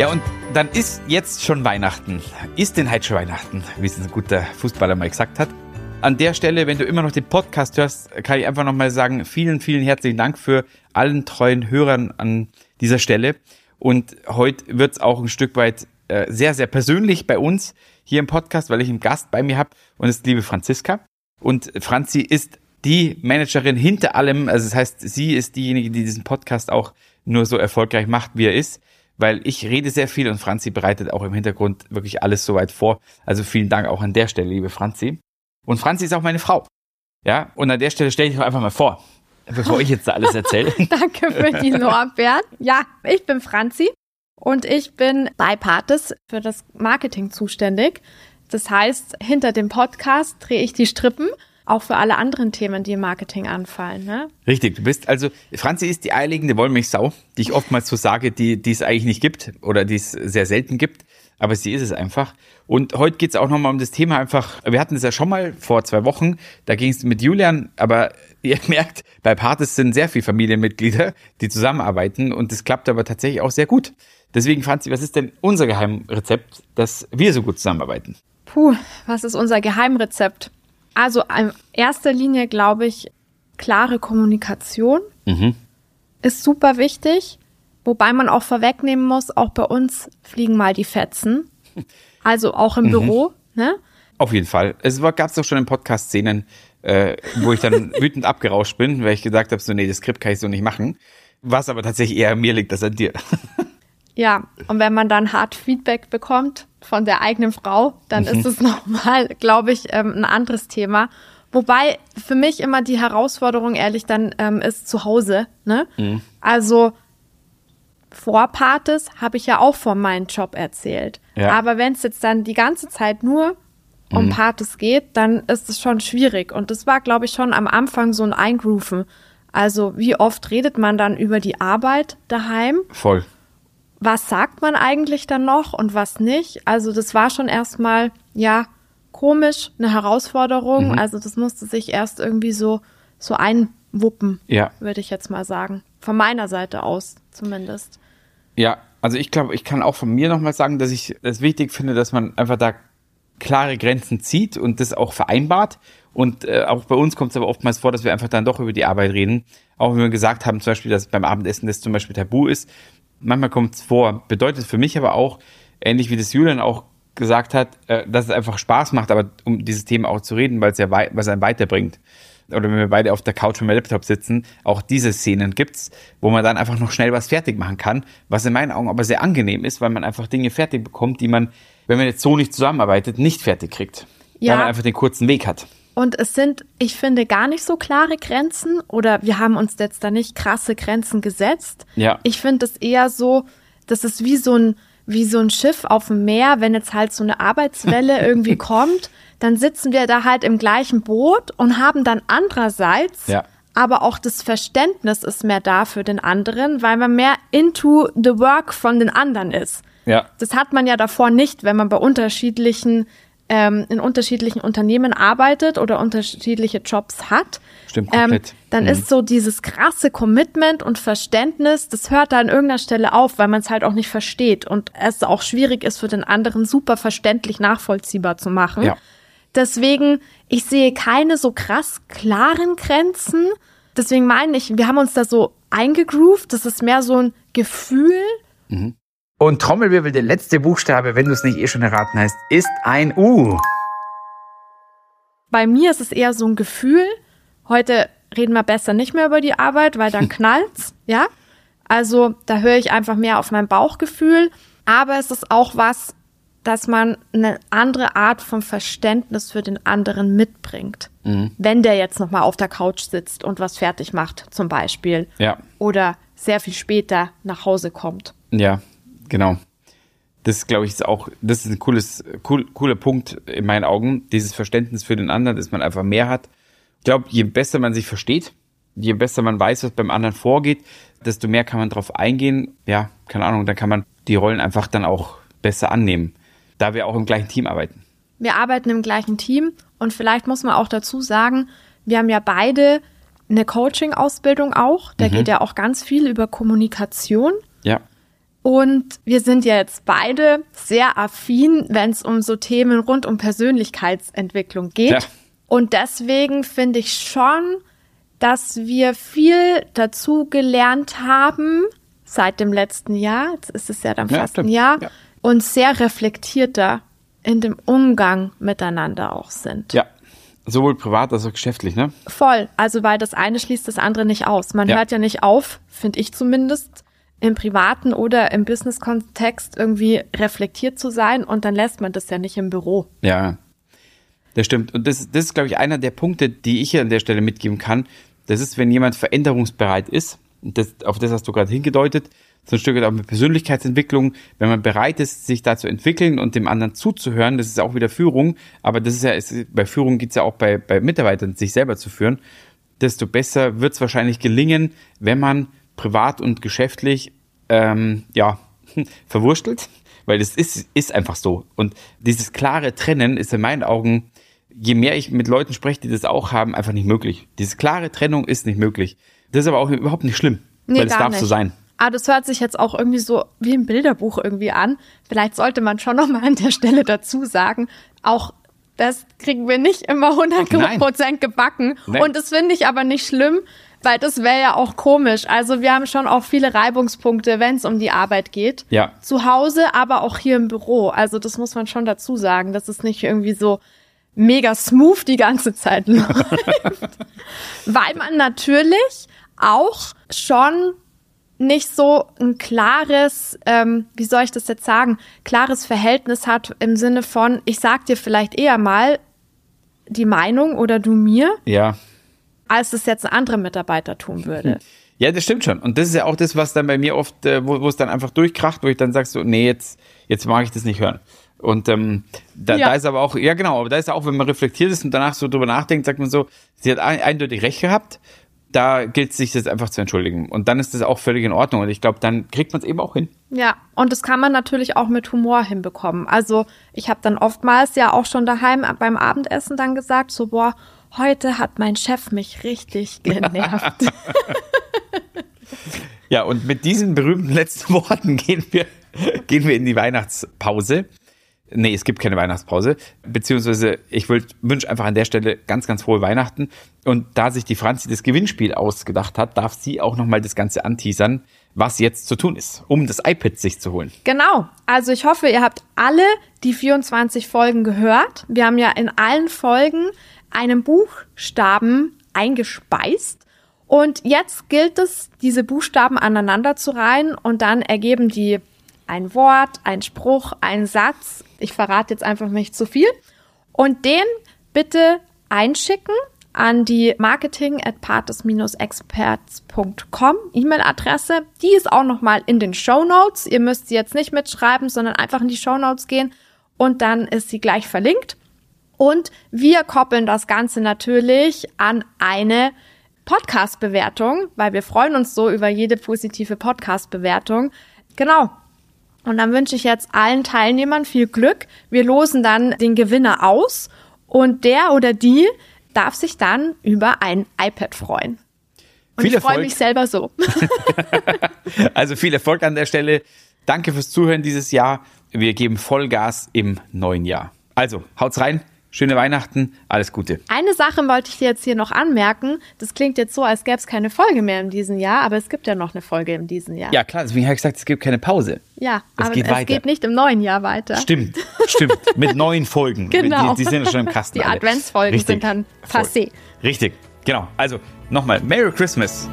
Ja, und dann ist jetzt schon Weihnachten. Ist denn heute schon Weihnachten, wie es ein guter Fußballer mal gesagt hat. An der Stelle, wenn du immer noch den Podcast hörst, kann ich einfach nochmal sagen, vielen, vielen herzlichen Dank für allen treuen Hörern an dieser Stelle. Und heute wird es auch ein Stück weit äh, sehr, sehr persönlich bei uns hier im Podcast, weil ich einen Gast bei mir habe und es ist liebe Franziska. Und Franzi ist die Managerin hinter allem. Also das heißt, sie ist diejenige, die diesen Podcast auch nur so erfolgreich macht, wie er ist weil ich rede sehr viel und Franzi bereitet auch im Hintergrund wirklich alles soweit vor. Also vielen Dank auch an der Stelle, liebe Franzi. Und Franzi ist auch meine Frau. Ja, und an der Stelle stelle ich euch einfach mal vor, bevor ich jetzt da alles erzähle. Danke für die Lorbeeren. Ja, ich bin Franzi und ich bin bei Partes für das Marketing zuständig. Das heißt, hinter dem Podcast drehe ich die Strippen auch für alle anderen Themen, die im Marketing anfallen. Ne? Richtig, du bist also, Franzi ist die eierlegende Wollmilchsau, die ich oftmals so sage, die, die es eigentlich nicht gibt oder die es sehr selten gibt, aber sie ist es einfach. Und heute geht es auch nochmal um das Thema einfach, wir hatten es ja schon mal vor zwei Wochen, da ging es mit Julian, aber ihr merkt, bei Partes sind sehr viele Familienmitglieder, die zusammenarbeiten und das klappt aber tatsächlich auch sehr gut. Deswegen, Franzi, was ist denn unser Geheimrezept, dass wir so gut zusammenarbeiten? Puh, was ist unser Geheimrezept? Also in erster Linie glaube ich, klare Kommunikation mhm. ist super wichtig. Wobei man auch vorwegnehmen muss, auch bei uns fliegen mal die Fetzen. Also auch im mhm. Büro. Ne? Auf jeden Fall. Es gab es doch schon in Podcast-Szenen, äh, wo ich dann wütend abgerauscht bin, weil ich gesagt habe, so nee, das Skript kann ich so nicht machen. Was aber tatsächlich eher an mir liegt als an dir. Ja, und wenn man dann hart Feedback bekommt von der eigenen Frau, dann mhm. ist es nochmal, glaube ich, ähm, ein anderes Thema. Wobei für mich immer die Herausforderung ehrlich dann ähm, ist zu Hause. Ne? Mhm. Also vor Partes habe ich ja auch von meinem Job erzählt. Ja. Aber wenn es jetzt dann die ganze Zeit nur um mhm. Partes geht, dann ist es schon schwierig. Und das war, glaube ich, schon am Anfang so ein Eingrooven. Also wie oft redet man dann über die Arbeit daheim? Voll was sagt man eigentlich dann noch und was nicht. Also das war schon erstmal, ja, komisch, eine Herausforderung. Mhm. Also das musste sich erst irgendwie so, so einwuppen, ja. würde ich jetzt mal sagen. Von meiner Seite aus zumindest. Ja, also ich glaube, ich kann auch von mir nochmal sagen, dass ich es wichtig finde, dass man einfach da klare Grenzen zieht und das auch vereinbart. Und äh, auch bei uns kommt es aber oftmals vor, dass wir einfach dann doch über die Arbeit reden. Auch wenn wir gesagt haben, zum Beispiel, dass beim Abendessen das zum Beispiel tabu ist, manchmal kommt es vor. Bedeutet für mich aber auch, ähnlich wie das Julian auch gesagt hat, äh, dass es einfach Spaß macht, aber um dieses Thema auch zu reden, weil es ja wei was einen weiterbringt. Oder wenn wir beide auf der Couch und mit Laptop sitzen, auch diese Szenen gibt's, wo man dann einfach noch schnell was fertig machen kann, was in meinen Augen aber sehr angenehm ist, weil man einfach Dinge fertig bekommt, die man, wenn man jetzt so nicht zusammenarbeitet, nicht fertig kriegt. Ja. Weil man einfach den kurzen Weg hat. Und es sind, ich finde, gar nicht so klare Grenzen oder wir haben uns jetzt da nicht krasse Grenzen gesetzt. Ja. Ich finde es eher so, das ist wie so ein, wie so ein Schiff auf dem Meer, wenn jetzt halt so eine Arbeitswelle irgendwie kommt, dann sitzen wir da halt im gleichen Boot und haben dann andererseits ja. aber auch das Verständnis ist mehr da für den anderen, weil man mehr into the work von den anderen ist. Ja. Das hat man ja davor nicht, wenn man bei unterschiedlichen ähm, in unterschiedlichen Unternehmen arbeitet oder unterschiedliche Jobs hat, Stimmt, ähm, komplett. Ähm, dann mhm. ist so dieses krasse Commitment und Verständnis, das hört da an irgendeiner Stelle auf, weil man es halt auch nicht versteht und es auch schwierig ist für den anderen super verständlich nachvollziehbar zu machen. Ja. Deswegen, ich sehe keine so krass klaren Grenzen. Deswegen meine ich, wir haben uns da so eingegroovt. Das ist mehr so ein Gefühl. Mhm. Und Trommelwirbel, der letzte Buchstabe, wenn du es nicht eh schon erraten hast, ist ein U. Bei mir ist es eher so ein Gefühl. Heute reden wir besser nicht mehr über die Arbeit, weil dann knallt's, ja? Also, da höre ich einfach mehr auf mein Bauchgefühl. Aber es ist auch was, dass man eine andere Art von Verständnis für den anderen mitbringt. Mhm. Wenn der jetzt nochmal auf der Couch sitzt und was fertig macht, zum Beispiel. Ja. Oder sehr viel später nach Hause kommt. Ja, Genau. Das, glaube ich, ist auch, das ist ein cooles, cool, cooler Punkt in meinen Augen, dieses Verständnis für den anderen, dass man einfach mehr hat. Ich glaube, je besser man sich versteht, je besser man weiß, was beim anderen vorgeht, desto mehr kann man darauf eingehen. Ja, keine Ahnung, dann kann man die Rollen einfach dann auch besser annehmen, da wir auch im gleichen Team arbeiten. Wir arbeiten im gleichen Team und vielleicht muss man auch dazu sagen, wir haben ja beide eine Coaching-Ausbildung auch. Da mhm. geht ja auch ganz viel über Kommunikation. Ja. Und wir sind ja jetzt beide sehr affin, wenn es um so Themen rund um Persönlichkeitsentwicklung geht. Ja. Und deswegen finde ich schon, dass wir viel dazu gelernt haben seit dem letzten Jahr. Jetzt ist es ja dann fast ja, ein Jahr. Ja. Und sehr reflektierter in dem Umgang miteinander auch sind. Ja, Sowohl privat als auch geschäftlich, ne? Voll. Also, weil das eine schließt das andere nicht aus. Man ja. hört ja nicht auf, finde ich zumindest, im privaten oder im Business-Kontext irgendwie reflektiert zu sein und dann lässt man das ja nicht im Büro. Ja, das stimmt. Und das, das ist, glaube ich, einer der Punkte, die ich hier an der Stelle mitgeben kann. Das ist, wenn jemand veränderungsbereit ist, das, auf das hast du gerade hingedeutet, so ein Stück weit auch mit Persönlichkeitsentwicklung, wenn man bereit ist, sich da zu entwickeln und dem anderen zuzuhören, das ist auch wieder Führung, aber das ist ja, ist, bei Führung geht's ja auch bei, bei Mitarbeitern, sich selber zu führen, desto besser wird's wahrscheinlich gelingen, wenn man privat und geschäftlich ähm, ja, verwurstelt, weil das ist, ist einfach so. Und dieses klare Trennen ist in meinen Augen, je mehr ich mit Leuten spreche, die das auch haben, einfach nicht möglich. Diese klare Trennung ist nicht möglich. Das ist aber auch überhaupt nicht schlimm, nee, weil es darf nicht. so sein. Aber ah, das hört sich jetzt auch irgendwie so wie ein Bilderbuch irgendwie an. Vielleicht sollte man schon nochmal an der Stelle dazu sagen, auch das kriegen wir nicht immer 100 Prozent gebacken. Nein. Und das finde ich aber nicht schlimm, weil das wäre ja auch komisch. Also wir haben schon auch viele Reibungspunkte, wenn es um die Arbeit geht. Ja. Zu Hause, aber auch hier im Büro. Also das muss man schon dazu sagen. Das ist nicht irgendwie so mega smooth die ganze Zeit läuft. weil man natürlich auch schon nicht so ein klares, ähm, wie soll ich das jetzt sagen, klares Verhältnis hat im Sinne von, ich sag dir vielleicht eher mal die Meinung oder du mir. Ja. Als es jetzt ein anderer Mitarbeiter tun würde. Ja, das stimmt schon. Und das ist ja auch das, was dann bei mir oft, äh, wo, es dann einfach durchkracht, wo ich dann sagst so, nee, jetzt, jetzt mag ich das nicht hören. Und ähm, da, ja. da ist aber auch, ja genau, aber da ist ja auch, wenn man reflektiert ist und danach so drüber nachdenkt, sagt man so, sie hat eindeutig recht gehabt da gilt es sich das einfach zu entschuldigen. Und dann ist das auch völlig in Ordnung. Und ich glaube, dann kriegt man es eben auch hin. Ja, und das kann man natürlich auch mit Humor hinbekommen. Also ich habe dann oftmals ja auch schon daheim beim Abendessen dann gesagt, so, boah, heute hat mein Chef mich richtig genervt. ja, und mit diesen berühmten letzten Worten gehen wir, gehen wir in die Weihnachtspause. Nee, es gibt keine Weihnachtspause. Beziehungsweise ich wünsche einfach an der Stelle ganz, ganz frohe Weihnachten. Und da sich die Franzi das Gewinnspiel ausgedacht hat, darf sie auch nochmal das Ganze anteasern, was jetzt zu tun ist, um das iPad sich zu holen. Genau. Also ich hoffe, ihr habt alle die 24 Folgen gehört. Wir haben ja in allen Folgen einen Buchstaben eingespeist. Und jetzt gilt es, diese Buchstaben aneinander zu reihen und dann ergeben die ein Wort, ein Spruch, ein Satz. Ich verrate jetzt einfach nicht zu viel. Und den bitte einschicken an die marketing at partes-experts.com E-Mail-Adresse. Die ist auch nochmal in den Show Notes. Ihr müsst sie jetzt nicht mitschreiben, sondern einfach in die Show Notes gehen und dann ist sie gleich verlinkt. Und wir koppeln das Ganze natürlich an eine Podcast-Bewertung, weil wir freuen uns so über jede positive Podcast-Bewertung. Genau. Und dann wünsche ich jetzt allen Teilnehmern viel Glück. Wir losen dann den Gewinner aus und der oder die darf sich dann über ein iPad freuen. Und viel ich freue mich selber so. also viel Erfolg an der Stelle. Danke fürs Zuhören dieses Jahr. Wir geben Vollgas im neuen Jahr. Also, haut's rein. Schöne Weihnachten, alles Gute. Eine Sache wollte ich dir jetzt hier noch anmerken. Das klingt jetzt so, als gäbe es keine Folge mehr in diesem Jahr, aber es gibt ja noch eine Folge in diesem Jahr. Ja, klar, deswegen habe ich gesagt, es gibt keine Pause. Ja, es aber geht es weiter. geht nicht im neuen Jahr weiter. Stimmt, stimmt. Mit neuen Folgen. Genau. Die, die sind ja schon im Kasten. Die Adventsfolgen sind dann passé. Richtig, genau. Also nochmal, Merry Christmas.